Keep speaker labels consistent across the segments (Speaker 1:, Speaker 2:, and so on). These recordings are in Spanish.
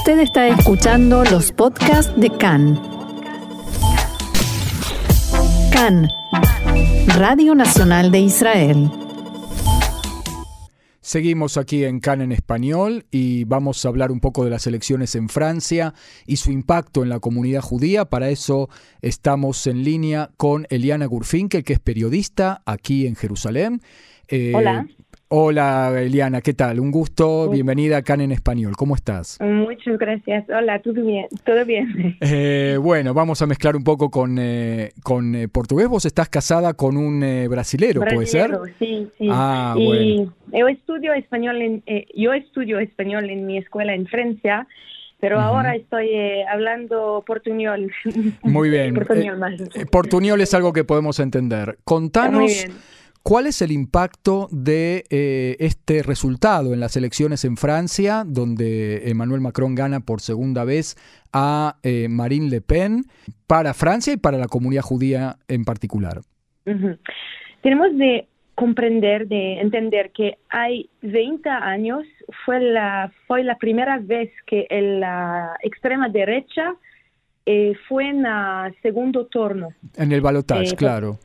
Speaker 1: Usted está escuchando los podcasts de CAN. CAN, Radio Nacional de Israel.
Speaker 2: Seguimos aquí en CAN en español y vamos a hablar un poco de las elecciones en Francia y su impacto en la comunidad judía. Para eso estamos en línea con Eliana Gurfinkel, que es periodista aquí en Jerusalén.
Speaker 3: Eh, Hola.
Speaker 2: Hola Eliana, ¿qué tal? Un gusto, bienvenida a CAN en español. ¿Cómo estás?
Speaker 3: Muchas gracias. Hola, ¿todo bien? ¿Todo bien?
Speaker 2: Eh, bueno, vamos a mezclar un poco con, eh, con portugués. Vos estás casada con un brasilero, ¿puede ser?
Speaker 3: Sí, sí.
Speaker 2: Ah,
Speaker 3: y Yo estudio español en, yo estudio español en mi escuela en Francia. Pero ahora estoy hablando portuñol.
Speaker 2: Muy bien. portuñol, es algo que podemos entender. Contanos. ¿Cuál es el impacto de eh, este resultado en las elecciones en Francia, donde Emmanuel Macron gana por segunda vez a eh, Marine Le Pen para Francia y para la comunidad judía en particular?
Speaker 3: Tenemos de comprender, de entender que hay 20 años fue la, fue la primera vez que la extrema derecha eh, fue en el segundo turno.
Speaker 2: En el balotaje, claro.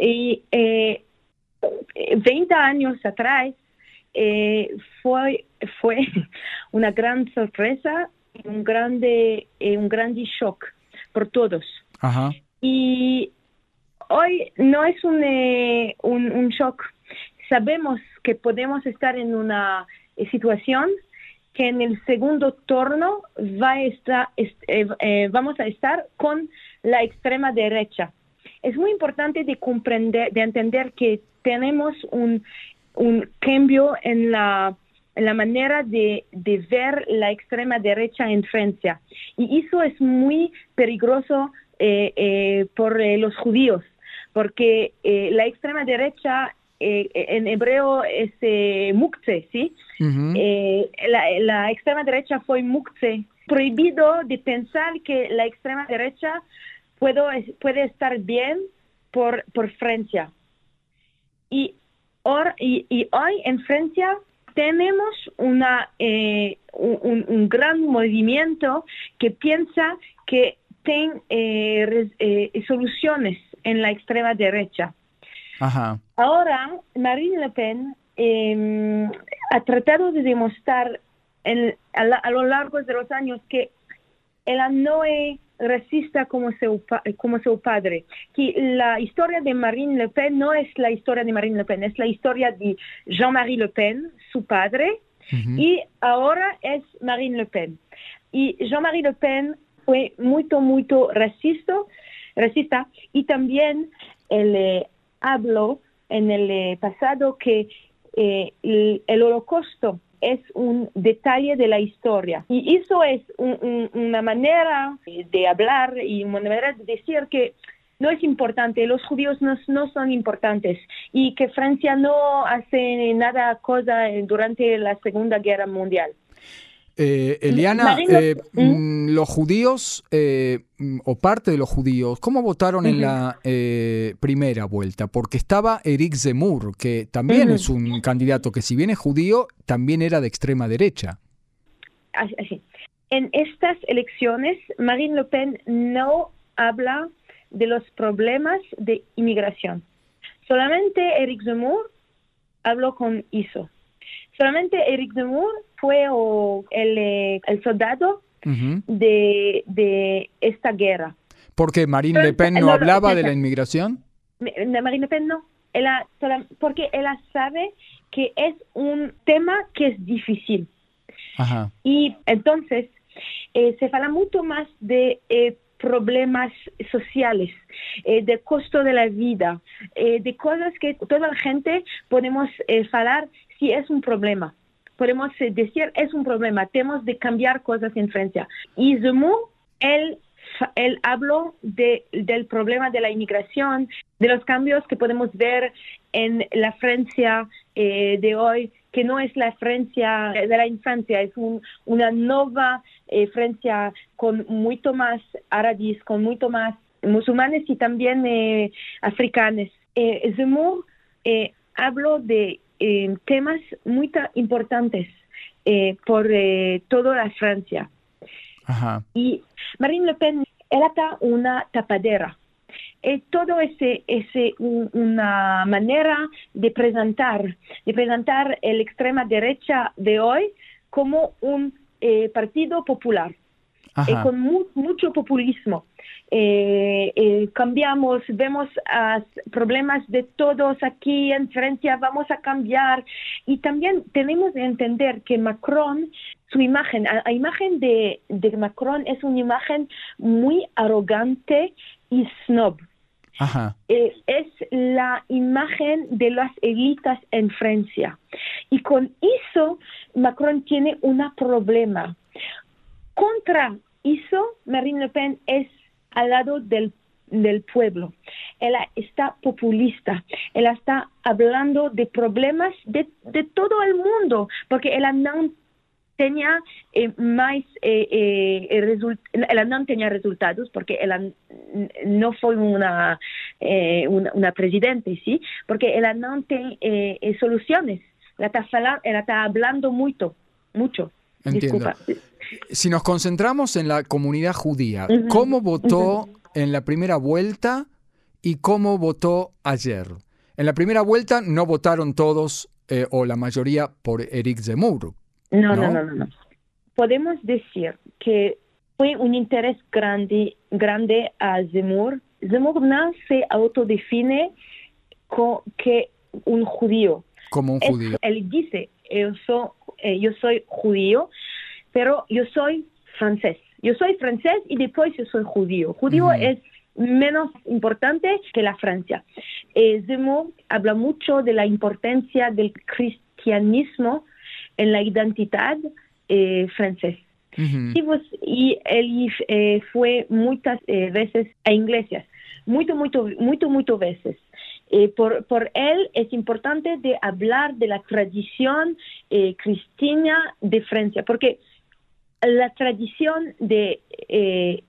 Speaker 3: Y 20 años atrás eh, fue, fue una gran sorpresa, un grande, eh, un grande shock por todos. Y hoy no es un, eh, un, un, shock. Sabemos que podemos estar en una situación que en el segundo turno va a estar, vamos a estar con la extrema derecha. Es muy importante de comprender, de entender que tenemos un, cambio en la, la manera de, ver la extrema derecha en Francia. Y eso es muy peligroso eh, eh, por eh, los judíos, porque la extrema derecha en hebreo es mukze, ¿sí? la, extrema derecha fue mukze. Prohibido de pensar que la extrema derecha puedo, puede estar bien por, por Francia. Y, y, hoy en Francia tenemos una, eh, un, gran movimiento que piensa que tiene eh, eh, soluciones en la extrema derecha. Ahora, Marine Le Pen em, ha tratado de demostrar a, lo largo de los años que ella no es racista como su, como su padre. Que la historia de Marine Le Pen no es la historia de Marine Le Pen, es la historia de Jean-Marie Le Pen, su padre, y ahora es Marine Le Pen. Y Jean-Marie Le Pen fue muy, muy racista, racista y también él eh, habló en el eh, pasado que eh, el holocausto es un detalle de la historia. Y eso es una manera de hablar y una manera de decir que no es importante, los judíos no, no, son importantes y que Francia no hace nada cosa durante la Segunda Guerra Mundial.
Speaker 2: Eh, Eliana, eh, ¿Mm? Mm, los judíos eh, mm, o parte de los judíos, ¿cómo votaron en la primera vuelta? Porque estaba Eric Zemmour, que también es un candidato que si bien es judío, también era de extrema derecha.
Speaker 3: Así. En estas elecciones, Marine Le Pen no habla de los problemas de inmigración. Solamente Eric Zemmour habló con ISO. Solamente Eric Zemmour fue el, eh, el soldado de, esta guerra.
Speaker 2: ¿Por qué Marine Le Pen no, hablaba de la inmigración?
Speaker 3: Marine Le Pen no. porque ella sabe que es un tema que es difícil. Y entonces eh, se habla mucho más de eh, problemas sociales, de costo de la vida, de cosas que toda la gente podemos hablar si es un problema. Podemos eh, decir, es un problema, tenemos de cambiar cosas en Francia. Y Zemmour, él, él habló de, del problema de la inmigración, de los cambios que podemos ver en la Francia eh, de hoy, que no es la Francia de la infancia, es una nueva eh, Francia con mucho más árabes, con mucho más musulmanes y también africanos. Zemmour habló de temas muy importantes por toda la Francia. Y Marine Le Pen era una tapadera. Y todo ese, ese una manera de presentar, de presentar la extrema derecha de hoy como un partido popular. Con mucho populismo. Eh, eh, cambiamos, vemos problemas de todos aquí en Francia, vamos a cambiar. Y también tenemos que entender que Macron, su imagen, la imagen de, Macron es una imagen muy arrogante y snob. Eh, es la imagen de las élites en Francia. Y con eso Macron tiene un problema. Contra eso, Marine Le Pen es al lado del, del pueblo. Ella está populista, ella está hablando de problemas de, de todo el mundo, porque ella no tenía eh, más eh, eh, ella no tenía resultados porque ella no fue una, eh, una, una, presidente, ¿sí? Porque ella no tiene soluciones. Ella está, ella está hablando mucho, mucho.
Speaker 2: Entiendo. Si nos concentramos en la comunidad judía, ¿cómo votó en la primera vuelta y cómo votó ayer? En la primera vuelta no votaron todos eh, o la mayoría por Eric Zemmour.
Speaker 3: No, no, no, no, Podemos decir que fue un interés grande, grande a Zemmour. Zemmour no se autodefine como que un judío.
Speaker 2: Como un judío.
Speaker 3: él dice, yo soy, eh, yo soy judío, pero yo soy francés. Yo soy francés y después yo soy judío. Judío es menos importante que la Francia. Eh, Zemmour habla mucho de la importancia del cristianismo en la identidad eh, francesa. y, él eh, fue muchas veces a iglesias, mucho, mucho, mucho, mucho veces. Eh, por, él es importante de hablar de la tradición eh, cristiana de Francia, porque la tradición de, eh,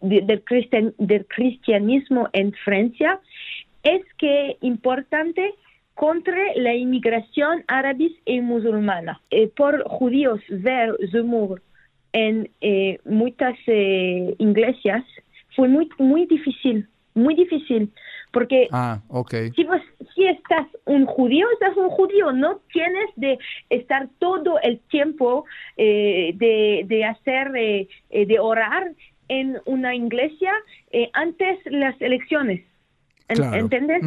Speaker 3: del, cristianismo en Francia es que importante contra la inmigración árabe y musulmana. por judíos ver Zemmour en muchas iglesias fue muy, muy difícil, muy difícil porque
Speaker 2: ah,
Speaker 3: si, si estás un judío, estás un judío, no tienes de estar todo el tiempo eh, de, de, hacer, eh, eh, de orar en una iglesia antes las elecciones. ¿Entiendes?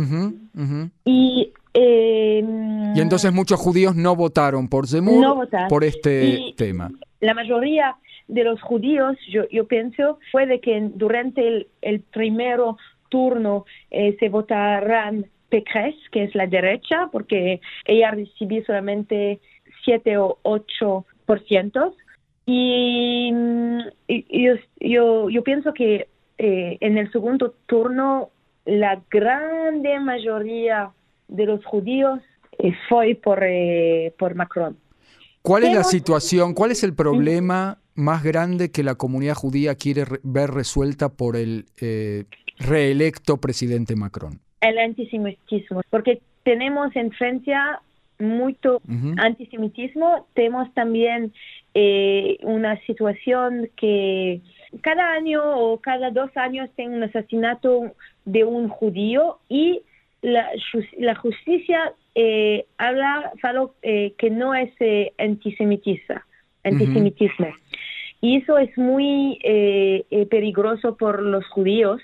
Speaker 2: Y y entonces muchos judíos no votaron por Zemmour por este tema.
Speaker 3: La mayoría de los judíos, yo, yo pienso, fue de que durante el, el primero turno eh, se votarán Pécresse, que es la derecha, porque ella recibió solamente 7 o 8%. Y, y yo, yo, pienso que eh, en el segundo turno la gran mayoría de los judíos eh, fue por, por Macron.
Speaker 2: ¿Cuál es la situación, cuál es el problema más grande que la comunidad judía quiere ver resuelta por el reelecto presidente Macron?
Speaker 3: El antisemitismo, porque tenemos en Francia mucho antisemitismo, tenemos también eh, una situación que cada año o cada dos años tiene un asesinato de un judío y la, la justicia eh, habla eh, que no es eh, antisemitismo. antisemitismo. Y eso es muy peligroso por los judíos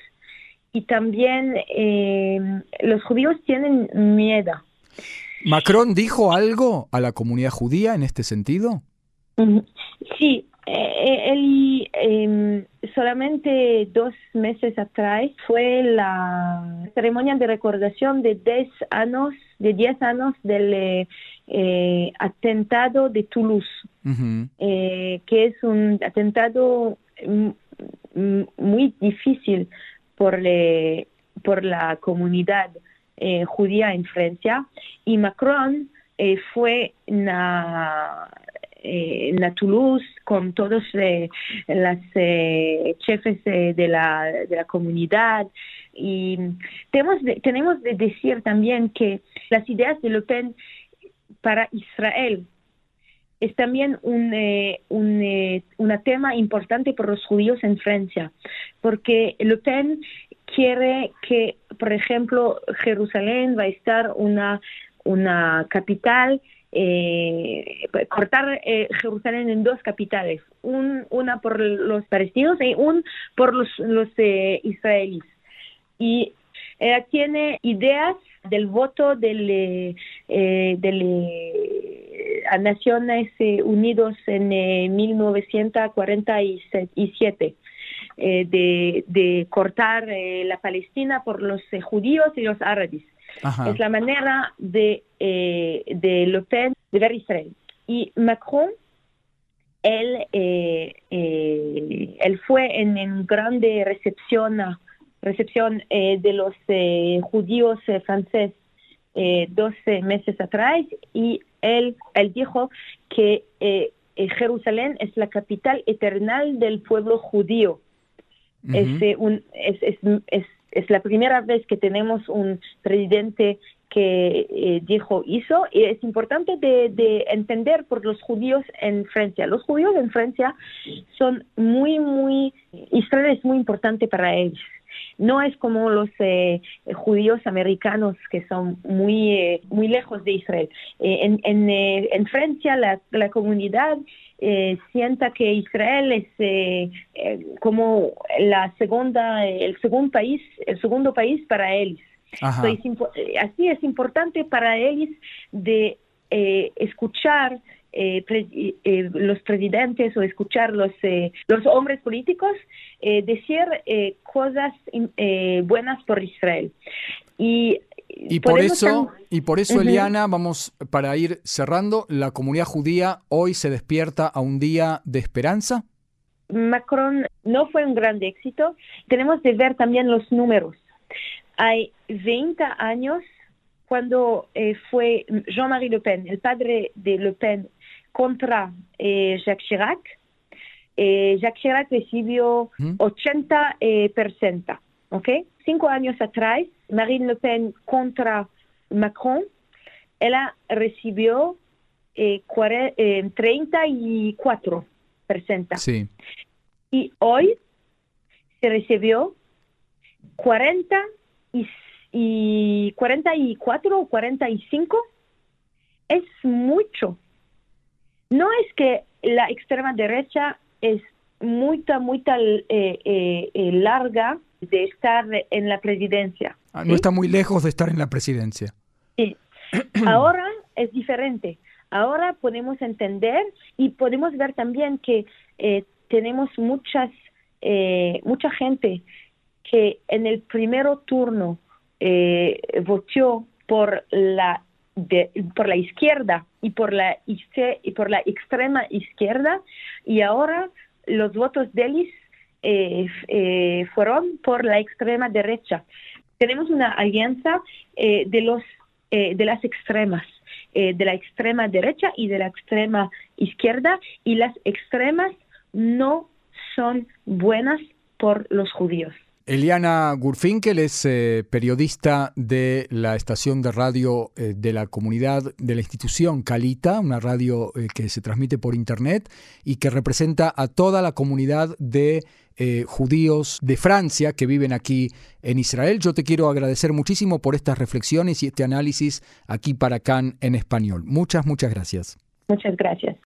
Speaker 3: y también eh, los judíos tienen miedo.
Speaker 2: ¿Macron dijo algo a la comunidad judía en este sentido?
Speaker 3: Sí, eh, él em, solamente dos meses atrás fue la ceremonia de recordación de 10 años, de 10 años del eh, atentado de Toulouse, que es un atentado muy difícil por, la comunidad eh, judía en Francia. Y Macron eh, fue a eh, Toulouse con todos los jefes de, la, de la comunidad. Y tenemos de, tenemos de decir también que las ideas de Le Pen para Israel es también un, eh, un eh, tema importante por los judíos en Francia, porque Le Pen quiere que, por ejemplo, Jerusalén va a estar una, una capital, eh, cortar Jerusalén en dos capitales, un, una por los palestinos y un por los, los israelíes. Y ella tiene ideas del voto del, eh, Naciones Unidas en 1947. Eh, de, de, cortar eh, la Palestina por los judíos y los árabes. Es la manera de, de Le Pen de ver Israel. Y Macron, él, él fue en, en grande recepción recepción eh, de los eh, judíos eh, franceses 12 meses atrás y él, él dijo que Jerusalén es la capital eternal del pueblo judío. es, un, es, es, es, es, la primera vez que tenemos un presidente que dijo eso y es importante de, de, entender por los judíos en Francia. Los judíos en Francia son muy, muy, Israel es muy importante para ellos no es como los eh, judíos americanos que son muy, eh, muy lejos de Israel. Eh, en, en, en, Francia la, la comunidad sienta que Israel es como la segunda, el segundo país, el segundo país para ellos. así es importante para ellos de escuchar eh, eh, los presidentes o escuchar los, eh, los hombres políticos decir cosas buenas por Israel.
Speaker 2: Y, y por eso, y por eso Eliana, vamos para ir cerrando, la comunidad judía hoy se despierta a un día de esperanza.
Speaker 3: Macron no fue un gran éxito. Tenemos que ver también los números. Hay 20 años cuando fue Jean-Marie Le Pen, el padre de Le Pen, contra eh, Jacques Chirac. Eh, Jacques Chirac recibió 80%. Eh, ¿okay? Cinco años atrás, Marine Le Pen contra Macron, ella recibió 34%. Sí. Y hoy se recibió 40 y, y 44 o 45. Es mucho. No es que la extrema derecha es muy, muy eh, eh, eh, larga de estar en la presidencia.
Speaker 2: Ah, no está muy lejos de estar en la presidencia.
Speaker 3: Sí. Ahora es diferente. Ahora podemos entender y podemos ver también que tenemos muchas, mucha gente que en el primer turno votó por la por la izquierda y por la, por la extrema izquierda y ahora los votos de ellos eh, eh, fueron por la extrema derecha. Tenemos una alianza eh, de, los, de las extremas, de la extrema derecha y de la extrema izquierda y las extremas no son buenas por los judíos.
Speaker 2: Eliana Gurfinkel es eh, periodista de la estación de radio eh, de la comunidad de la institución Calita, una radio eh, que se transmite por internet y que representa a toda la comunidad de judíos de Francia que viven aquí en Israel. Yo te quiero agradecer muchísimo por estas reflexiones y este análisis aquí para CAN en español. Muchas, muchas gracias.
Speaker 3: Muchas gracias.